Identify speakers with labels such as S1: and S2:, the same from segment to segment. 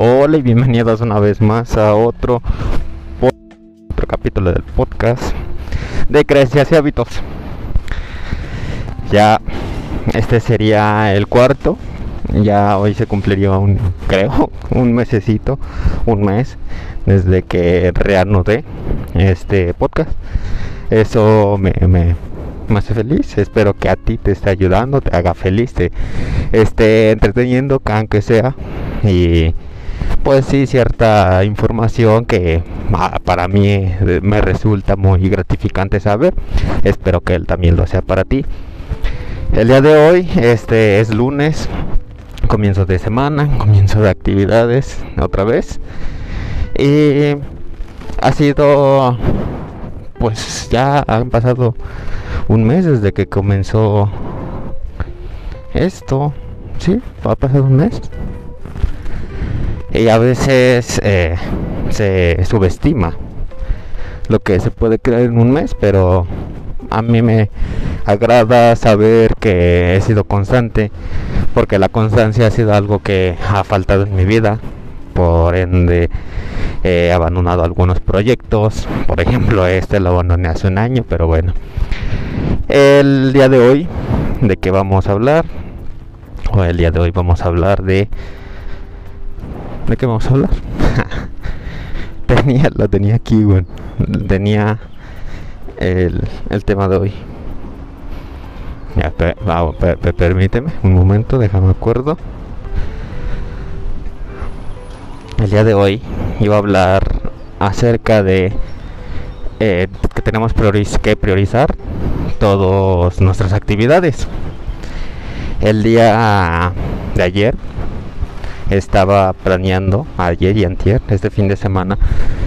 S1: Hola y bienvenidos una vez más a otro, otro capítulo del podcast de Creencias y Hábitos. Ya este sería el cuarto. Ya hoy se cumpliría un, creo, un mesecito, un mes desde que reanudé este podcast. Eso me, me, me hace feliz. Espero que a ti te esté ayudando, te haga feliz, te esté entreteniendo, aunque sea. Y pues sí, cierta información que ah, para mí eh, me resulta muy gratificante saber. Espero que él también lo sea para ti. El día de hoy, este es lunes, comienzo de semana, comienzo de actividades otra vez. Y ha sido, pues ya han pasado un mes desde que comenzó esto. Sí, ha pasado un mes y a veces eh, se subestima lo que se puede crear en un mes, pero a mí me agrada saber que he sido constante, porque la constancia ha sido algo que ha faltado en mi vida, por ende he abandonado algunos proyectos, por ejemplo este lo abandoné hace un año, pero bueno. El día de hoy, ¿de qué vamos a hablar? O el día de hoy vamos a hablar de ¿De qué vamos a hablar? tenía, lo tenía aquí, bueno. Tenía el, el tema de hoy. Ya, permíteme un momento, déjame acuerdo. El día de hoy iba a hablar acerca de eh, que tenemos que priorizar todas nuestras actividades. El día de ayer estaba planeando ayer y antier, este fin de semana,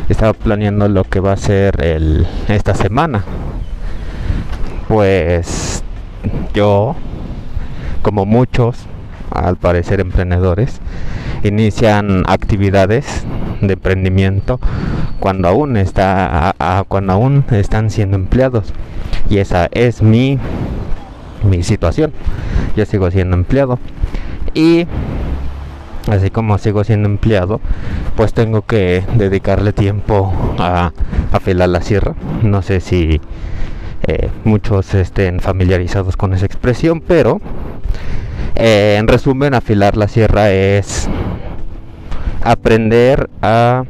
S1: estaba planeando lo que va a ser el, esta semana. Pues yo, como muchos, al parecer emprendedores, inician actividades de emprendimiento cuando aún está cuando aún están siendo empleados. Y esa es mi mi situación. Yo sigo siendo empleado. Y así como sigo siendo empleado, pues tengo que dedicarle tiempo a afilar la sierra. No sé si eh, muchos estén familiarizados con esa expresión, pero eh, en resumen, afilar la sierra es aprender a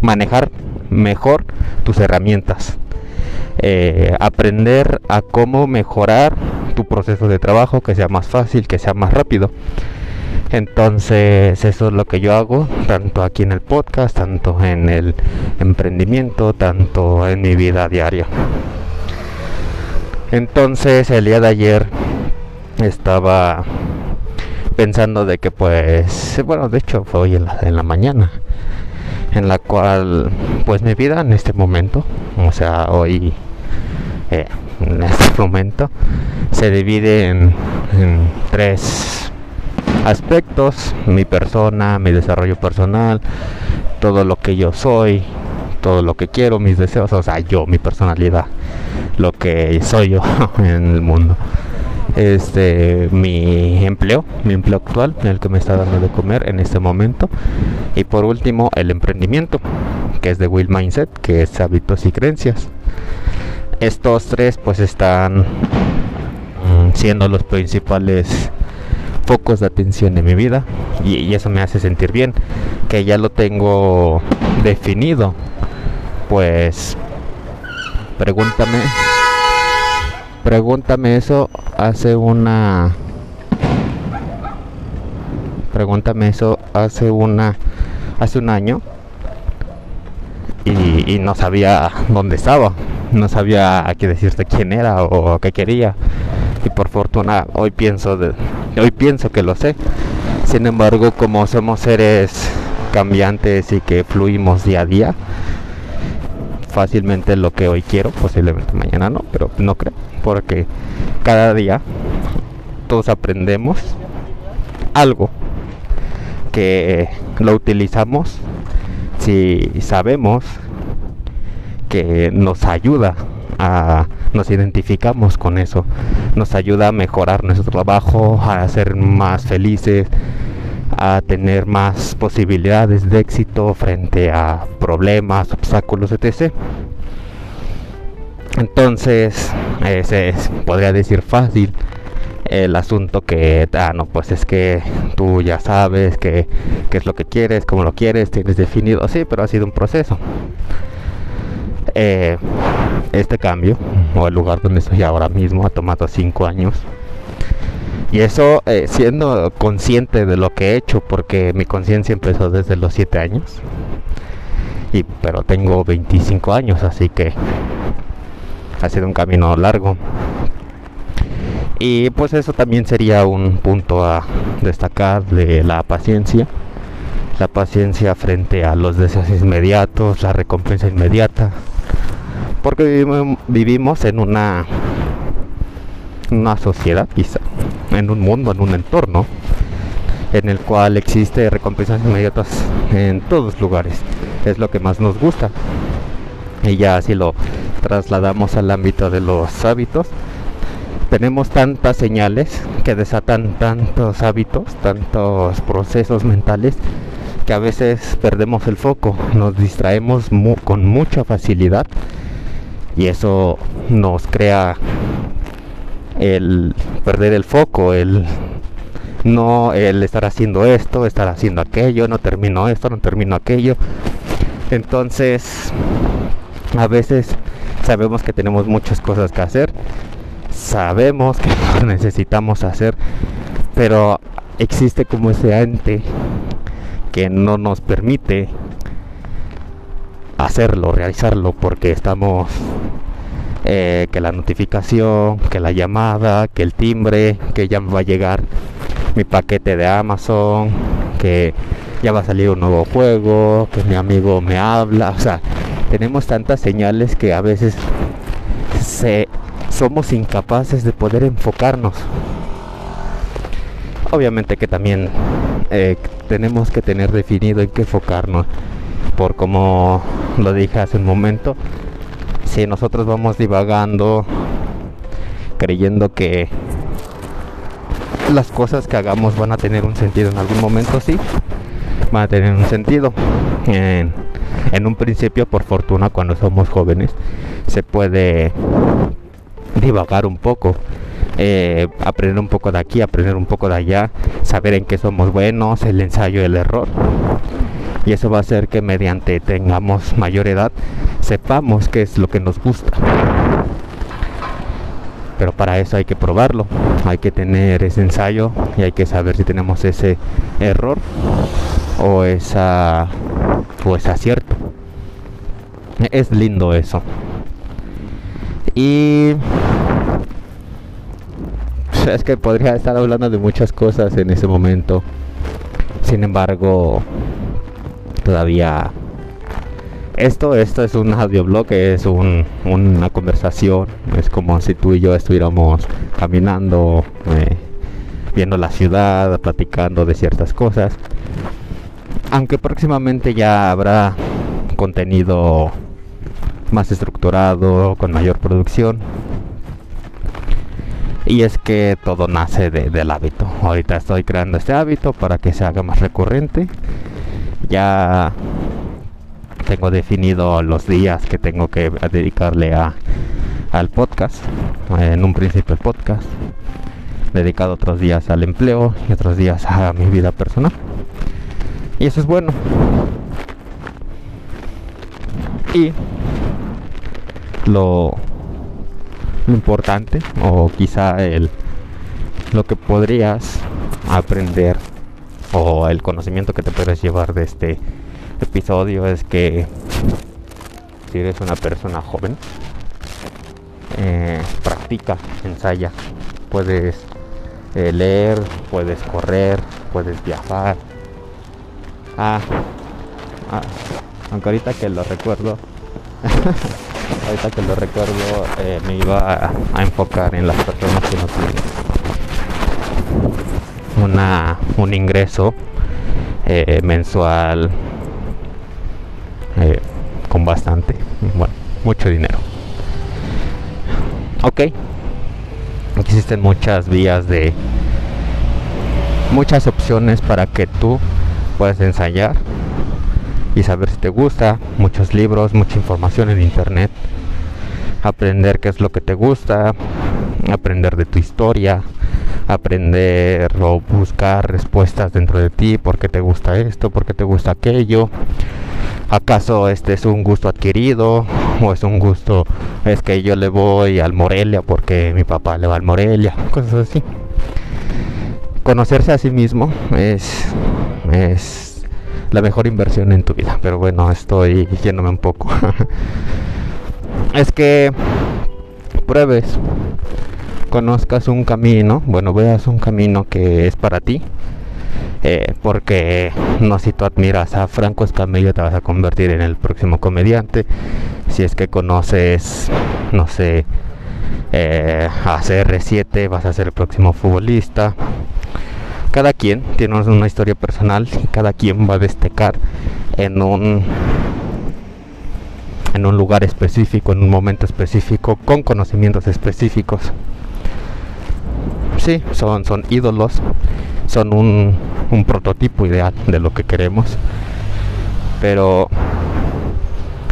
S1: manejar mejor tus herramientas. Eh, aprender a cómo mejorar tu proceso de trabajo, que sea más fácil, que sea más rápido. Entonces eso es lo que yo hago, tanto aquí en el podcast, tanto en el emprendimiento, tanto en mi vida diaria. Entonces el día de ayer estaba pensando de que pues, bueno, de hecho fue hoy en la, la mañana, en la cual pues mi vida en este momento, o sea, hoy, eh, en este momento, se divide en tres aspectos, mi persona, mi desarrollo personal, todo lo que yo soy, todo lo que quiero, mis deseos, o sea, yo, mi personalidad, lo que soy yo en el mundo. Este, mi empleo, mi empleo actual, el que me está dando de comer en este momento. Y por último, el emprendimiento, que es de Will Mindset, que es hábitos y creencias. Estos tres pues están mm, siendo los principales focos de atención en mi vida y, eso me hace sentir bien, que ya lo tengo definido. Pues pregúntame, pregúntame eso hace una, pregúntame eso hace una, hace un año y, y no sabía dónde estaba, no sabía a qué decirte quién era o qué quería y por fortuna hoy pienso de, hoy pienso que lo sé. Sin embargo, como somos seres cambiantes y que fluimos día a día, fácilmente lo que hoy quiero, posiblemente mañana no, pero no creo, porque cada día todos aprendemos algo que lo utilizamos si sabemos que nos ayuda a nos identificamos con eso, nos ayuda a mejorar nuestro trabajo, a ser más felices, a tener más posibilidades de éxito frente a problemas, obstáculos, etc. Entonces, ese es, podría decir fácil el asunto que, ah, no, pues es que tú ya sabes qué es lo que quieres, cómo lo quieres, tienes definido, sí, pero ha sido un proceso. Eh, este cambio, o el lugar donde estoy ahora mismo, ha tomado cinco años. Y eso eh, siendo consciente de lo que he hecho, porque mi conciencia empezó desde los 7 años. Y, pero tengo 25 años, así que ha sido un camino largo. Y pues eso también sería un punto a destacar de la paciencia. La paciencia frente a los deseos inmediatos, la recompensa inmediata. Porque vivimos, en una, una sociedad quizá, en un mundo, en un entorno en el cual existe recompensas inmediatas en todos lugares. Es lo que más nos gusta. Y ya si lo trasladamos al ámbito de los hábitos, tenemos tantas señales que desatan tantos hábitos, tantos procesos mentales, que a veces perdemos el foco, nos distraemos con mucha facilidad y eso nos crea el perder el foco, el no el estar haciendo esto, estar haciendo aquello, no termino esto, no termino aquello. Entonces, a veces sabemos que tenemos muchas cosas que hacer sabemos que necesitamos hacer, pero existe como ese ente que no nos permite hacerlo, realizarlo, porque estamos eh, que la notificación, que la llamada, que el timbre, que ya me va a llegar mi paquete de Amazon, que ya va a salir un nuevo juego, que mi amigo me habla, o sea, tenemos tantas señales que a veces se somos incapaces de poder enfocarnos. Obviamente que también eh, tenemos que tener definido en qué enfocarnos. Por como lo dije hace un momento, si nosotros vamos divagando creyendo que las cosas que hagamos van a tener un sentido en algún momento, sí, van a tener un sentido. En, un principio, por fortuna, cuando somos jóvenes, se puede divagar un poco. Eh, aprender un poco de aquí, aprender un poco de allá, saber en qué somos buenos, el ensayo el error. Y eso va a hacer que mediante tengamos mayor edad, sepamos qué es lo que nos gusta. Pero para eso hay que probarlo, hay que tener ese ensayo y hay que saber si tenemos ese error o esa o ese acierto. Es lindo eso. Y es que podría estar hablando de muchas cosas en ese momento. Sin embargo, todavía esto, esto es un audioblog, es una conversación, es como si tú y yo estuviéramos caminando, eh, viendo la ciudad, platicando de ciertas cosas. Aunque próximamente ya habrá contenido más estructurado, con mayor producción. Y es que todo nace del hábito. Ahorita estoy creando este hábito para que se haga más recurrente. Ya tengo definido los días que tengo que dedicarle a, al podcast. En un principio el podcast. Dedicado otros días al empleo y otros días a mi vida personal. Y eso es bueno. Y lo, importante o quizá el lo que podrías aprender o el conocimiento que te puedes llevar de este episodio es que si eres una persona joven eh, practica ensaya. Puedes eh, leer puedes correr puedes viajar. Ah, ah aunque ahorita que lo recuerdo ahorita que lo recuerdo, eh, me iba a, enfocar en las personas que no tienen una, un ingreso eh, mensual eh, con bastante, bueno, mucho dinero. Ok, existen muchas vías de muchas opciones para que tú puedas ensayar y saber si te gusta, muchos libros, mucha información en internet, aprender qué es lo que te gusta, aprender de tu historia, aprender o buscar respuestas dentro de ti, por qué te gusta esto, por qué te gusta aquello. ¿Acaso este es un gusto adquirido o es un gusto es que yo le voy al Morelia porque mi papá le va al Morelia, cosas así. Conocerse a sí mismo es es la mejor inversión en tu vida, pero bueno, estoy yéndome un poco. es que pruebes conozcas un camino, bueno, veas un camino que es para ti. Eh, porque no si tú admiras a Franco Escamillo te vas a convertir en el próximo comediante. Si es que conoces, no sé, eh, a CR7 vas a ser el próximo futbolista. Cada quien tiene una historia personal y cada quien va a destacar en un en un lugar específico, en un momento específico, con conocimientos específicos sí, son, son ídolos, son un, un prototipo ideal de lo que queremos, pero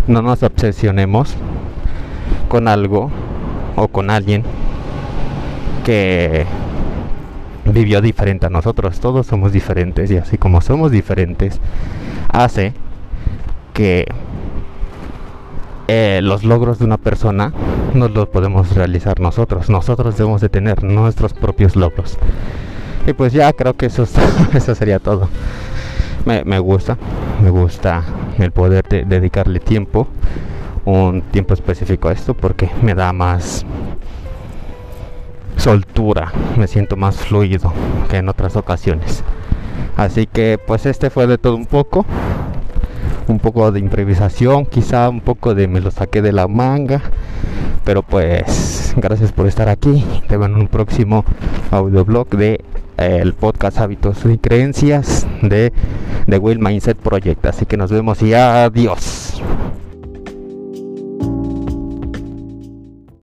S1: no nos obsesionemos con algo o con alguien que vivió diferente a nosotros. Todos somos diferentes y así como somos diferentes, hace que eh, los logros de una persona no los podemos realizar nosotros. Nosotros debemos de tener nuestros propios logros. Y pues ya creo que eso, eso sería todo. Me, gusta, me gusta el poder dedicarle tiempo, un tiempo específico a esto, porque me da más soltura, me siento más fluido que en otras ocasiones. Así que pues este fue de todo un poco un poco de improvisación, quizá un poco de me lo saqué de la manga. Pero pues gracias por estar aquí. Te veo en un próximo audioblog de eh, el podcast Hábitos y Creencias de The Will Mindset Project. Así que nos vemos y adiós.